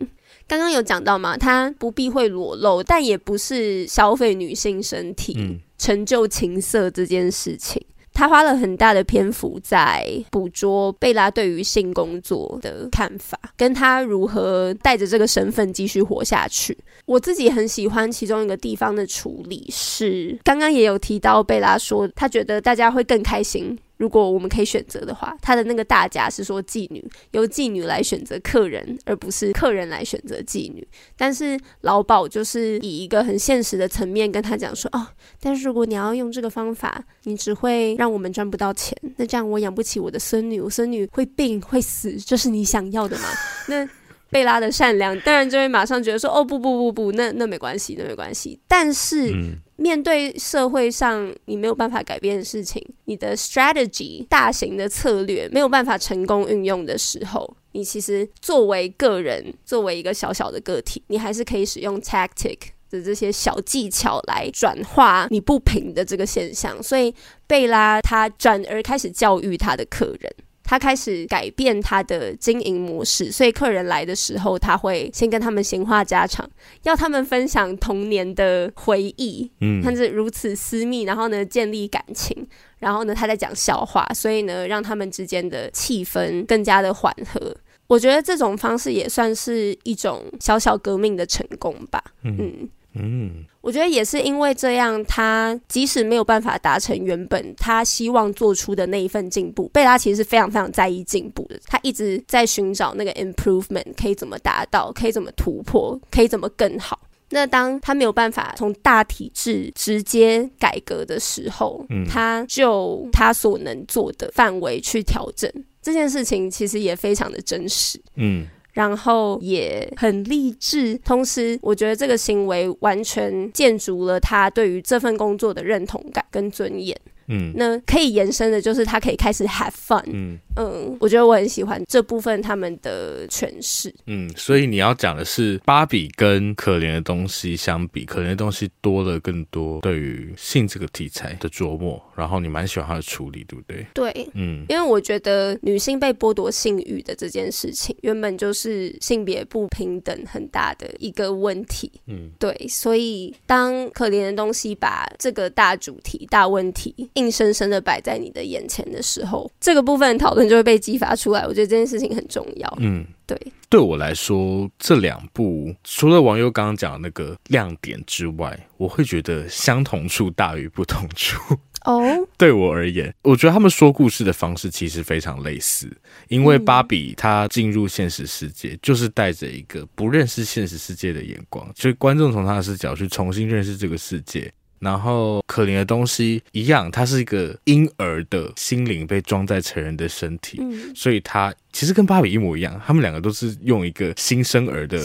A: 刚刚有讲到嘛，他不避讳裸露，但也不是消费女性身体、嗯、成就情色这件事情。他花了很大的篇幅在捕捉贝拉对于性工作的看法，跟他如何带着这个身份继续活下去。我自己很喜欢其中一个地方的处理是，刚刚也有提到贝拉说，他觉得大家会更开心。如果我们可以选择的话，他的那个大家是说妓女，由妓女来选择客人，而不是客人来选择妓女。但是老鸨就是以一个很现实的层面跟他讲说，哦，但是如果你要用这个方法，你只会让我们赚不到钱，那这样我养不起我的孙女，我孙女会病会死，这是你想要的吗？那贝拉的善良当然就会马上觉得说，哦，不不不不，那那没关系，那没关系。但是。嗯面对社会上你没有办法改变的事情，你的 strategy 大型的策略没有办法成功运用的时候，你其实作为个人，作为一个小小的个体，你还是可以使用 tactic 的这些小技巧来转化你不平的这个现象。所以贝拉他转而开始教育他的客人。他开始改变他的经营模式，所以客人来的时候，他会先跟他们闲话家常，要他们分享童年的回忆，嗯，他是如此私密，然后呢，建立感情，然后呢，他在讲笑话，所以呢，让他们之间的气氛更加的缓和。我觉得这种方式也算是一种小小革命的成功吧，嗯。嗯
B: 嗯，
A: 我觉得也是因为这样，他即使没有办法达成原本他希望做出的那一份进步，贝拉其实是非常非常在意进步的。他一直在寻找那个 improvement，可以怎么达到，可以怎么突破，可以怎么更好。那当他没有办法从大体制直接改革的时候，嗯，他就他所能做的范围去调整这件事情，其实也非常的真实，嗯，然后也很励志。同时，我觉得这个行为完全建筑了他对于这份工作的认同感跟尊严。嗯，那可以延伸的就是他可以开始 have fun。嗯嗯，我觉得我很喜欢这部分他们的诠释。
B: 嗯，所以你要讲的是芭比跟可怜的东西相比，可怜的东西多了更多对于性这个题材的琢磨，然后你蛮喜欢他的处理，对不对？
A: 对，嗯，因为我觉得女性被剥夺性欲的这件事情，原本就是性别不平等很大的一个问题。嗯，对，所以当可怜的东西把这个大主题、大问题。硬生生的摆在你的眼前的时候，这个部分讨论就会被激发出来。我觉得这件事情很重要。嗯，对，
B: 对我来说，这两部除了网友刚刚讲的那个亮点之外，我会觉得相同处大于不同处。哦，对我而言，我觉得他们说故事的方式其实非常类似。因为芭比她进入现实世界，就是带着一个不认识现实世界的眼光，所以观众从他的视角去重新认识这个世界。然后可怜的东西一样，它是一个婴儿的心灵被装在成人的身体，嗯、所以它其实跟芭比一模一样。他们两个都是用一个新生儿的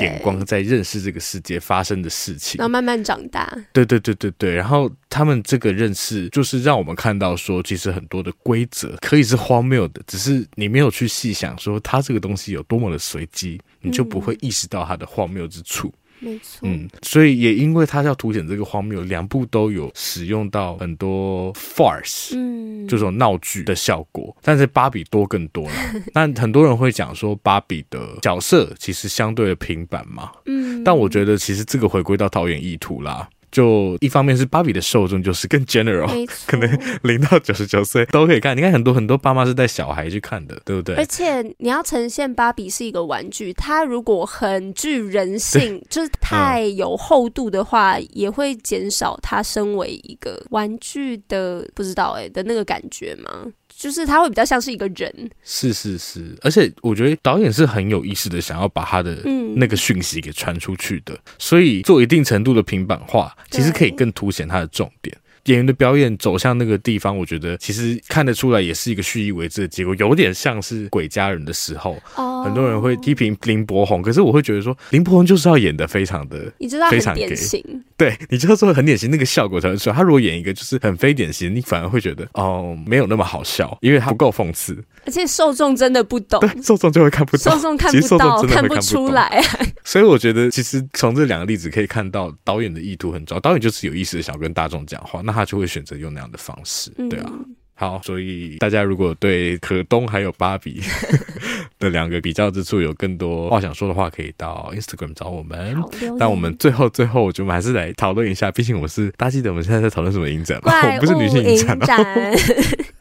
B: 眼光在认识这个世界发生的事情，
A: 然后慢慢长大。
B: 对对对对对。然后他们这个认识，就是让我们看到说，其实很多的规则可以是荒谬的，只是你没有去细想说它这个东西有多么的随机，你就不会意识到它的荒谬之处。
A: 没错，
B: 嗯，所以也因为他要凸显这个荒谬，两部都有使用到很多 farce，嗯，这种闹剧的效果，但是芭比多更多了。但很多人会讲说，芭比的角色其实相对的平板嘛，嗯，但我觉得其实这个回归到导演意图啦。就一方面是芭比的受众就是更 general，可能零到九十九岁都可以看。你看很多很多爸妈是带小孩去看的，对不对？
A: 而且你要呈现芭比是一个玩具，它如果很具人性，就是太有厚度的话，嗯、也会减少它身为一个玩具的不知道哎、欸、的那个感觉吗？就是他会比较像是一个人，
B: 是是是，而且我觉得导演是很有意识的，想要把他的那个讯息给传出去的，嗯、所以做一定程度的平板化，其实可以更凸显他的重点。演员的表演走向那个地方，我觉得其实看得出来，也是一个蓄意为之的结果，有点像是《鬼家人》的时候，哦、很多人会批评林柏宏，可是我会觉得说，林柏宏就是要演的非常的，
A: 你知道很典型，
B: 对，你知道说很典型，那个效果才会出来。他如果演一个就是很非典型，你反而会觉得哦，没有那么好笑，因为他不够讽刺，
A: 而且受众真的不懂，
B: 对，受众就会看不懂，
A: 受众看不到，看不出来。
B: 所以我觉得，其实从这两个例子可以看到，导演的意图很重要，导演就是有意识的想要跟大众讲话，那他就会选择用那样的方式，对啊。嗯、好，所以大家如果对可东还有芭比的两个比较之处有更多话想说的话，可以到 Instagram 找我们。但我们最后最后，我觉得我们还是来讨论一下，毕竟我是大家记得我们现在在讨论什么影展吗？我们不是女性影展哦。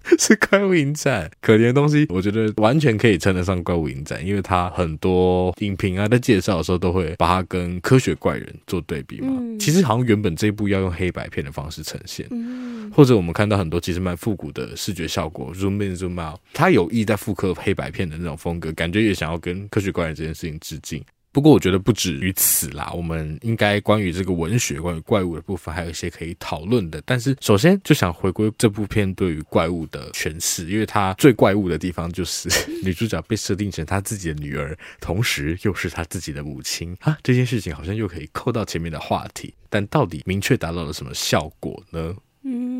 B: 是怪物影展，可怜的东西，我觉得完全可以称得上怪物影展，因为它很多影评啊，在介绍的时候都会把它跟科学怪人做对比嘛。嗯、其实好像原本这一部要用黑白片的方式呈现，嗯、或者我们看到很多其实蛮复古的视觉效果，zoom in zoom out，它有意在复刻黑白片的那种风格，感觉也想要跟科学怪人这件事情致敬。不过我觉得不止于此啦，我们应该关于这个文学、关于怪物的部分，还有一些可以讨论的。但是首先就想回归这部片对于怪物的诠释，因为它最怪物的地方就是 女主角被设定成她自己的女儿，同时又是她自己的母亲啊。这件事情好像又可以扣到前面的话题，但到底明确达到了什么效果呢？
A: 嗯，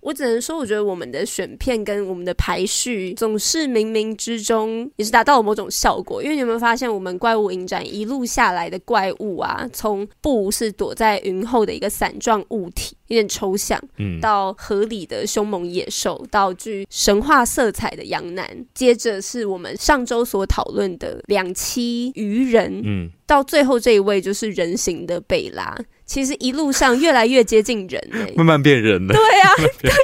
A: 我只能说，我觉得我们的选片跟我们的排序总是冥冥之中也是达到了某种效果。因为你有没有发现，我们怪物影展一路下来的怪物啊，从不是躲在云后的一个伞状物体，有点抽象，嗯，到合理的凶猛野兽，到具神话色彩的羊男，接着是我们上周所讨论的两栖鱼人，嗯，到最后这一位就是人形的贝拉。其实一路上越来越接近人，欸，
B: 慢慢变人了。
A: 对啊，对啊，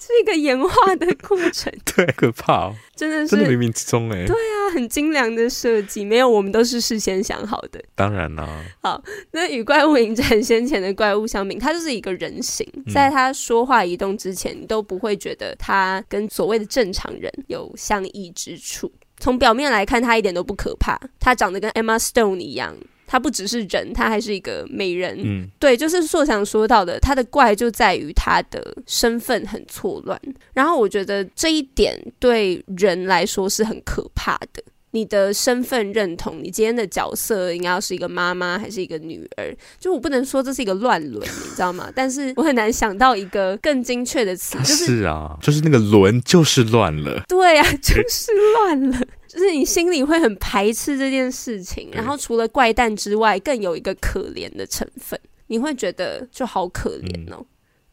A: 是一个演化的过程。
B: 对，可怕哦，
A: 真的是
B: 真的冥冥之中哎。
A: 对啊，很精良的设计，没有我们都是事先想好的。
B: 当然啦。
A: 好，那与怪物影展先前的怪物相比，它就是一个人形，在他说话移动之前，你都不会觉得他跟所谓的正常人有相异之处。从表面来看，他一点都不可怕，他长得跟 Emma Stone 一样。他不只是人，他还是一个美人。
B: 嗯，
A: 对，就是硕想说到的，他的怪就在于他的身份很错乱。然后我觉得这一点对人来说是很可怕的。你的身份认同，你今天的角色应该要是一个妈妈还是一个女儿？就我不能说这是一个乱伦，你知道吗？但是我很难想到一个更精确的词，就是
B: 是啊，就是那个伦就是乱了。
A: 对啊，就是乱了，就是你心里会很排斥这件事情。然后除了怪诞之外，更有一个可怜的成分，你会觉得就好可怜哦。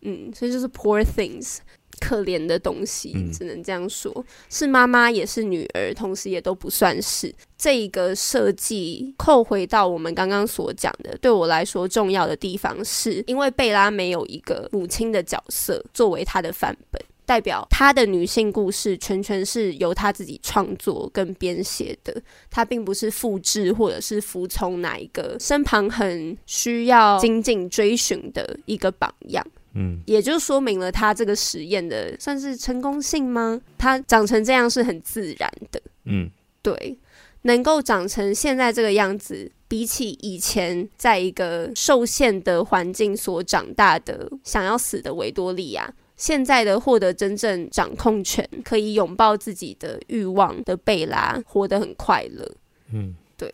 A: 嗯，嗯，所以就是 poor things。可怜的东西，只能这样说。嗯、是妈妈，也是女儿，同时也都不算是。这一个设计扣回到我们刚刚所讲的，对我来说重要的地方，是因为贝拉没有一个母亲的角色作为她的范本，代表她的女性故事全全是由她自己创作跟编写的，她并不是复制或者是服从哪一个身旁很需要紧紧追寻的一个榜样。
B: 嗯，
A: 也就说明了他这个实验的算是成功性吗？他长成这样是很自然的。
B: 嗯，
A: 对，能够长成现在这个样子，比起以前在一个受限的环境所长大的想要死的维多利亚，现在的获得真正掌控权，可以拥抱自己的欲望的贝拉，活得很快乐。
B: 嗯，
A: 对。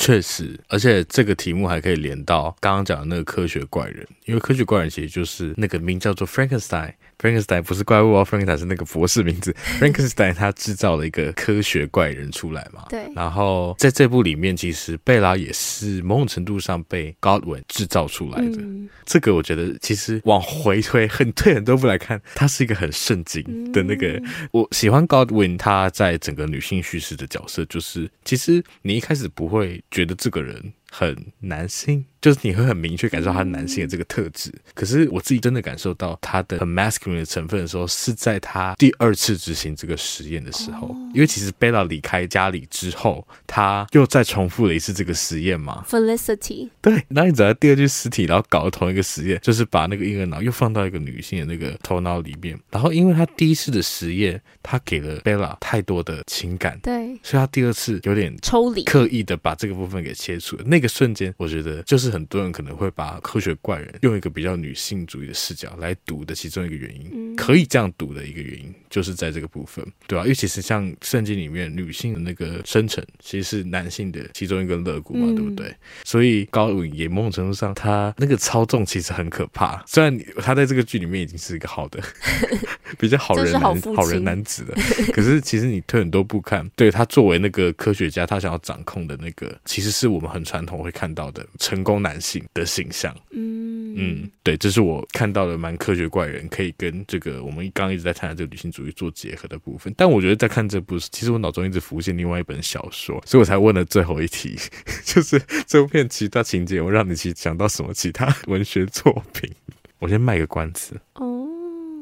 B: 确实，而且这个题目还可以连到刚刚讲的那个科学怪人，因为科学怪人其实就是那个名叫做 Frankenstein。Frankenstein 不是怪物哦，Frankenstein 是那个博士名字。Frankenstein 他制造了一个科学怪人出来嘛？
A: 对。
B: 然后在这部里面，其实贝拉也是某种程度上被 Godwin 制造出来的。嗯、这个我觉得其实往回推很退很多步来看，他是一个很圣经的那个。嗯、我喜欢 Godwin 他在整个女性叙事的角色，就是其实你一开始不会觉得这个人很男性。就是你会很明确感受他男性的这个特质，可是我自己真的感受到他的很 masculine 的成分的时候，是在他第二次执行这个实验的时候。因为其实贝拉离开家里之后，他又再重复了一次这个实验嘛。
A: Felicity，
B: 对，那你找到第二具尸体，然后搞了同一个实验，就是把那个婴儿脑又放到一个女性的那个头脑里面。然后因为他第一次的实验，他给了贝拉太多的情感，
A: 对，
B: 所以他第二次有点抽离，刻意的把这个部分给切除了。那个瞬间，我觉得就是。很多人可能会把科学怪人用一个比较女性主义的视角来读的其中一个原因，可以这样读的一个原因，就是在这个部分，对吧？因为其实像圣经里面女性的那个生成，其实是男性的其中一个肋骨嘛，对不对？所以高允也某种程度上，他那个操纵其实很可怕。虽然他在这个剧里面已经是一个好的、比较好人男、好人男子的，可是其实你退很多步看，对他作为那个科学家，他想要掌控的那个，其实是我们很传统会看到的成功。男性的形象，嗯嗯，对，这是我看到的蛮科学怪人可以跟这个我们刚刚一直在谈的这个女性主义做结合的部分。但我觉得在看这部，其实我脑中一直浮现另外一本小说，所以我才问了最后一题，就是这部片其他情节，我让你去想到什么其他文学作品？我先卖个关子
A: 哦。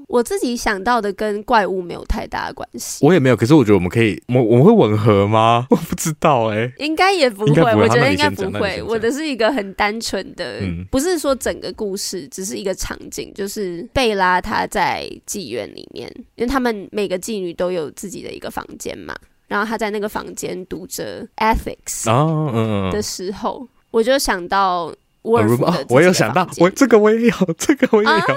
A: 我自己想到的跟怪物没有太大的关系，
B: 我也没有。可是我觉得我们可以，我我们会吻合吗？我不知道哎、欸，
A: 应该也不会。我觉得应该不会。我的是一个很单纯的，嗯、不是说整个故事，只是一个场景，就是贝拉她在妓院里面，因为他们每个妓女都有自己的一个房间嘛，然后她在那个房间读着 ethics 的时候，嗯、我就想到。沃尔夫的、哦，
B: 我有想到，我这个我也有，这个我也有，啊、
A: 有，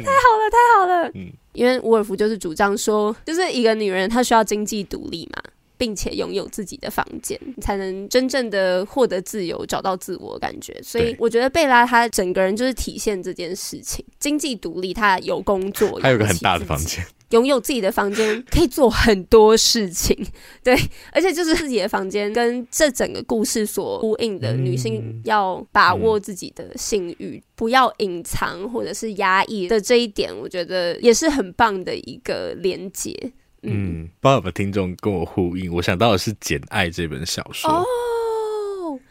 A: 太好了，太好了。嗯，因为沃尔夫就是主张说，就是一个女人她需要经济独立嘛，并且拥有自己的房间，才能真正的获得自由，找到自我感觉。所以我觉得贝拉她整个人就是体现这件事情，经济独立，她有工作，
B: 还有个很大的房间。
A: 拥有自己的房间，可以做很多事情，对，而且就是自己的房间跟这整个故事所呼应的女性要把握自己的性欲，不要隐藏或者是压抑的这一点，我觉得也是很棒的一个连接。嗯，
B: 嗯，不知道有没有听众跟我呼应？我想到的是《简爱》这本小说。哦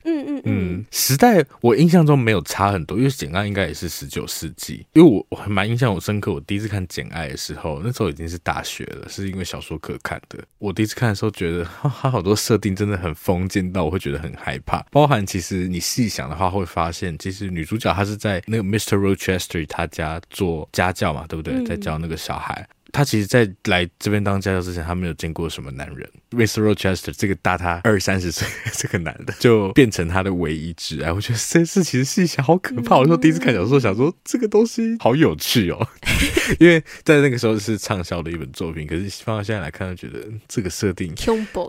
A: 嗯嗯嗯，
B: 嗯，时代我印象中没有差很多，因为《简爱》应该也是十九世纪。因为我我还蛮印象我深刻，我第一次看《简爱》的时候，那时候已经是大学了，是因为小说课看的。我第一次看的时候，觉得 它好多设定真的很封建到我会觉得很害怕。包含其实你细想的话，会发现其实女主角她是在那个 Mr. Rochester 他家做家教嘛，对不对？在教那个小孩。他其实，在来这边当家教之前，他没有见过什么男人。Mr. Rochester 这个大他二三十岁 这个男的，就变成他的唯一挚爱。我觉得这事其实细想好可怕。我说第一次看小说，想说这个东西好有趣哦，因为在那个时候是畅销的一本作品，可是放到现在来看，就觉得这个设定，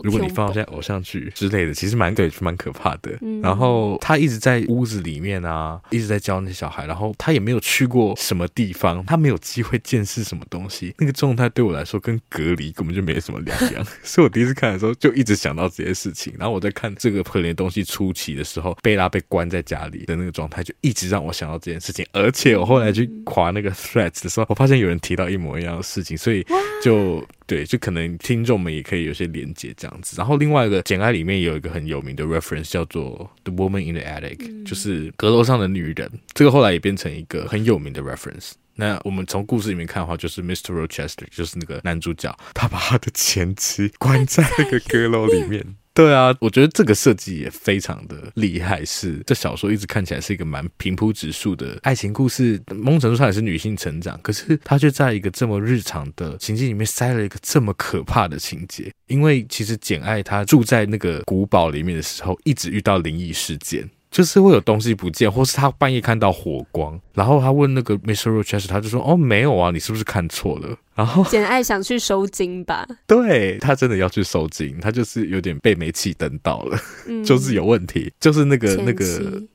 B: 如果你放到现在偶像剧之类的，其实蛮对，蛮可怕的。然后他一直在屋子里面啊，一直在教那些小孩，然后他也没有去过什么地方，他没有机会见识什么东西。那个状态对我来说跟隔离根本就没什么两样，所以我第一次看的时候就一直想到这些事情。然后我在看这个可怜的东西初期的时候，贝拉被关在家里的那个状态，就一直让我想到这件事情。而且我后来去划那个 threads 的时候，我发现有人提到一模一样的事情，所以就对，就可能听众们也可以有些连接这样子。然后另外一个《简爱》里面有一个很有名的 reference 叫做 The Woman in the Attic，就是阁楼上的女人。这个后来也变成一个很有名的 reference。那我们从故事里面看的话，就是 Mr. Rochester，就是那个男主角，他把他的前妻关在那个阁楼里面。对啊，我觉得这个设计也非常的厉害。是这小说一直看起来是一个蛮平铺直述的爱情故事，某种程度上也是女性成长，可是他却在一个这么日常的情境里面塞了一个这么可怕的情节。因为其实简爱她住在那个古堡里面的时候，一直遇到灵异事件。就是会有东西不见，或是他半夜看到火光，然后他问那个 Mr. Rochester，他就说：“哦，没有啊，你是不是看错了？”然后
A: 简爱想去收金吧？
B: 对，他真的要去收金，他就是有点被煤气灯到了，嗯、就是有问题，就是那个那个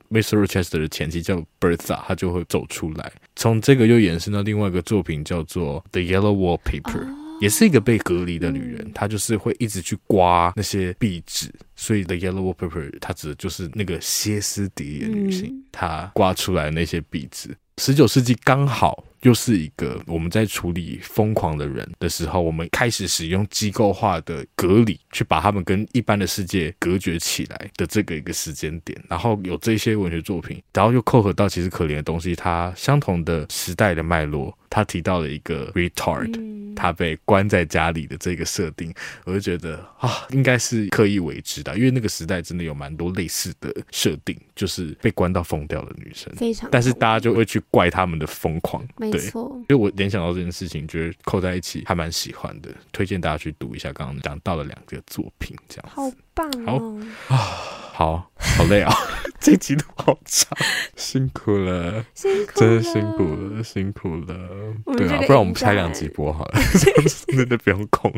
B: Mr. Rochester 的前妻叫 Bertha，他就会走出来。从这个又延伸到另外一个作品，叫做 The Yellow Wallpaper。哦也是一个被隔离的女人，她就是会一直去刮那些壁纸，所以 The Yellow Wallpaper 她指的就是那个歇斯底里的女性，她刮出来那些壁纸。十九世纪刚好又是一个我们在处理疯狂的人的时候，我们开始使用机构化的隔离去把他们跟一般的世界隔绝起来的这个一个时间点，然后有这些文学作品，然后又扣合到其实可怜的东西，它相同的时代的脉络。他提到了一个 retard，他被关在家里的这个设定，我就觉得啊，应该是刻意为之的，因为那个时代真的有蛮多类似的设定，就是被关到疯掉的女生，
A: 非常，
B: 但是大家就会去怪他们的疯狂，
A: 没错，
B: 所以我联想到这件事情，觉得扣在一起还蛮喜欢的，推荐大家去读一下刚刚讲到的两个作品，这样
A: 好棒哦，
B: 好。啊。好好累啊，这集都好长，辛苦了，
A: 辛苦了，
B: 真的辛苦了，辛苦了。对啊，不然我们拆两集播好了，真的不用空。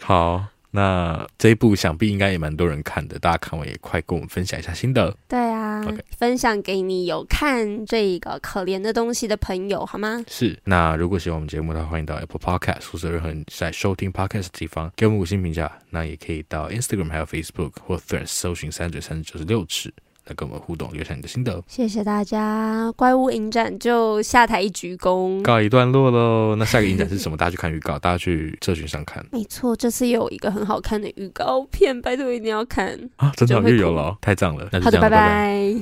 B: 好。那这一部想必应该也蛮多人看的，大家看完也快跟我们分享一下心得。
A: 对啊.分享给你有看这个可怜的东西的朋友，好吗？
B: 是。那如果喜欢我们节目的话，欢迎到 Apple Podcast 或者任何在收听 Podcast 的地方给我们五星评价。那也可以到 Instagram 还有 Facebook 或 Threads 搜寻三嘴三舌九十六尺。来跟我们互动，留下你的心得。
A: 谢谢大家，怪物影展就下台一鞠躬，
B: 告一段落喽。那下个影展是什么？大家去看预告，大家去社群上看。
A: 没错，这次有一个很好看的预告片，拜托一定要看
B: 啊！真的又有了，太赞了。那就。
A: 拜拜